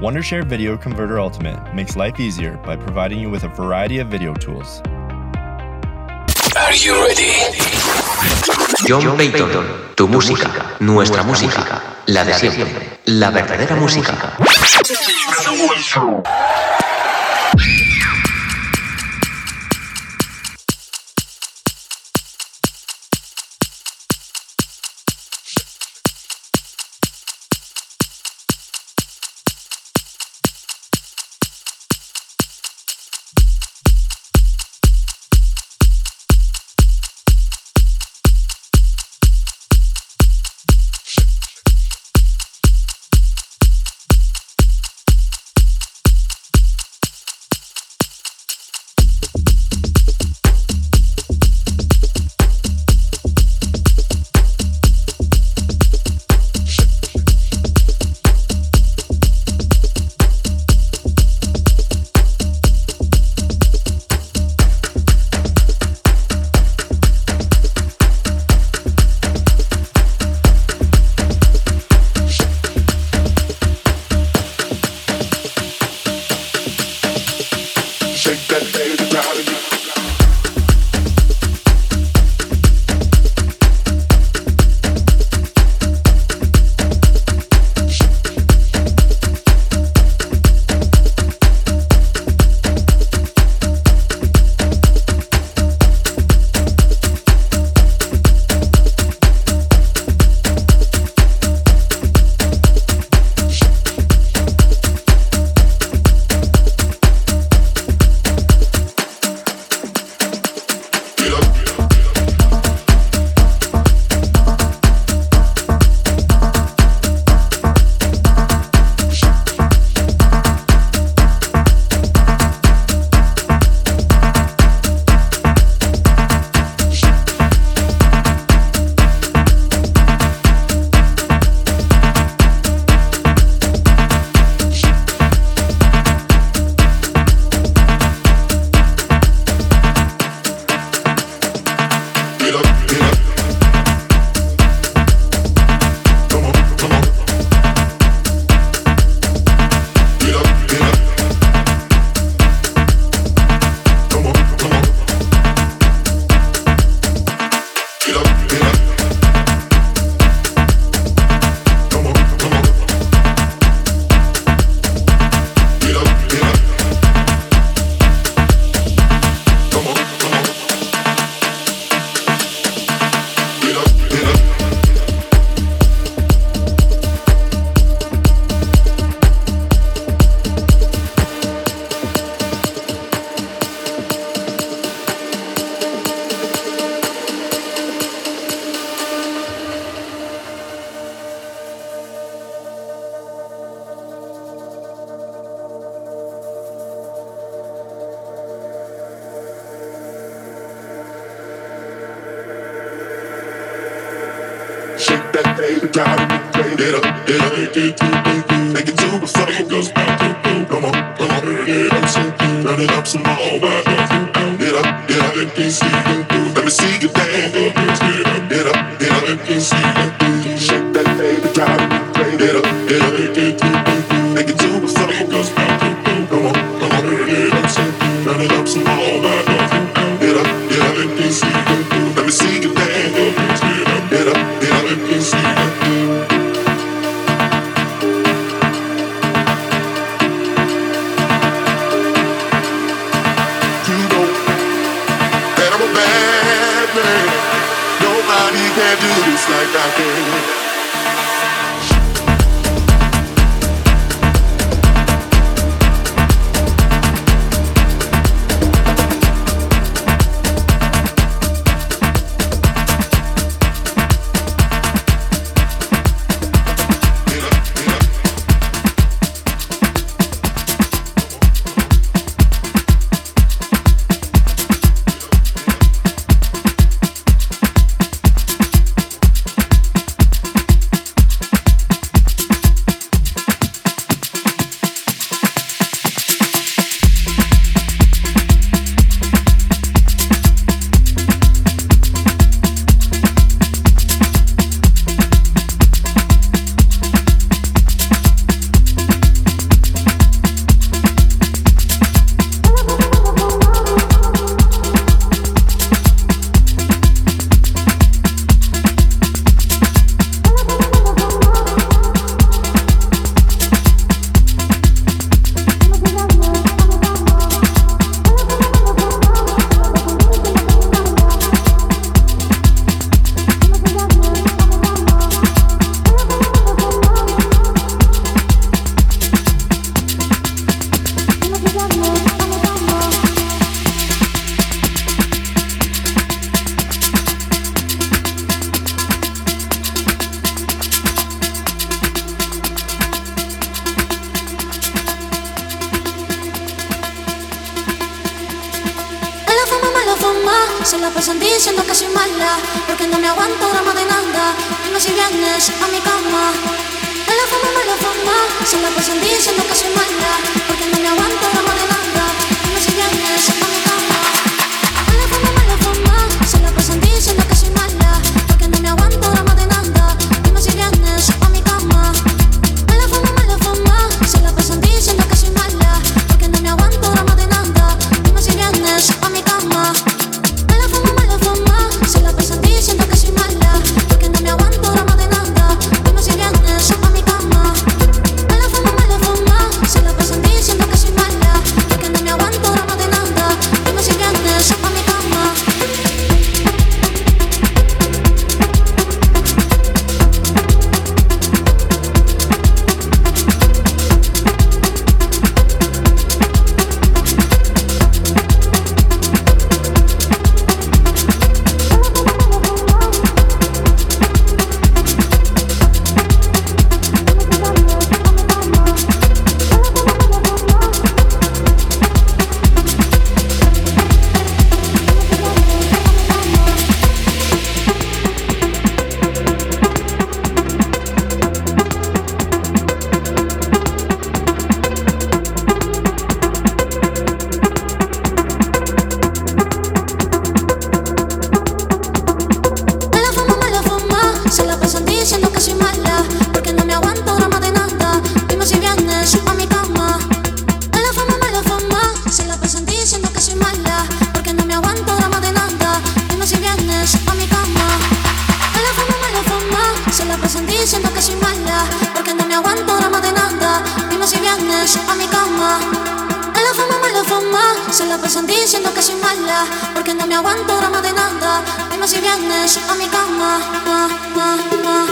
Wondershare Video Converter Ultimate makes life easier by providing you with a variety of video tools. Are you ready? John Payton, tu música, nuestra música, la de siempre, la verdadera música. mala, porque no me aguanto drama de nada. Dime si vienes a mi cama. Mala fama, mala fama, se la pasan diciendo que soy mala, porque no me aguanto drama de nada. Dime si vienes a mi cama. Ma, ma, ma,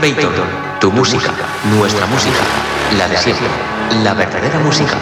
Payton. Tu música, nuestra música, la de siempre, la verdadera música.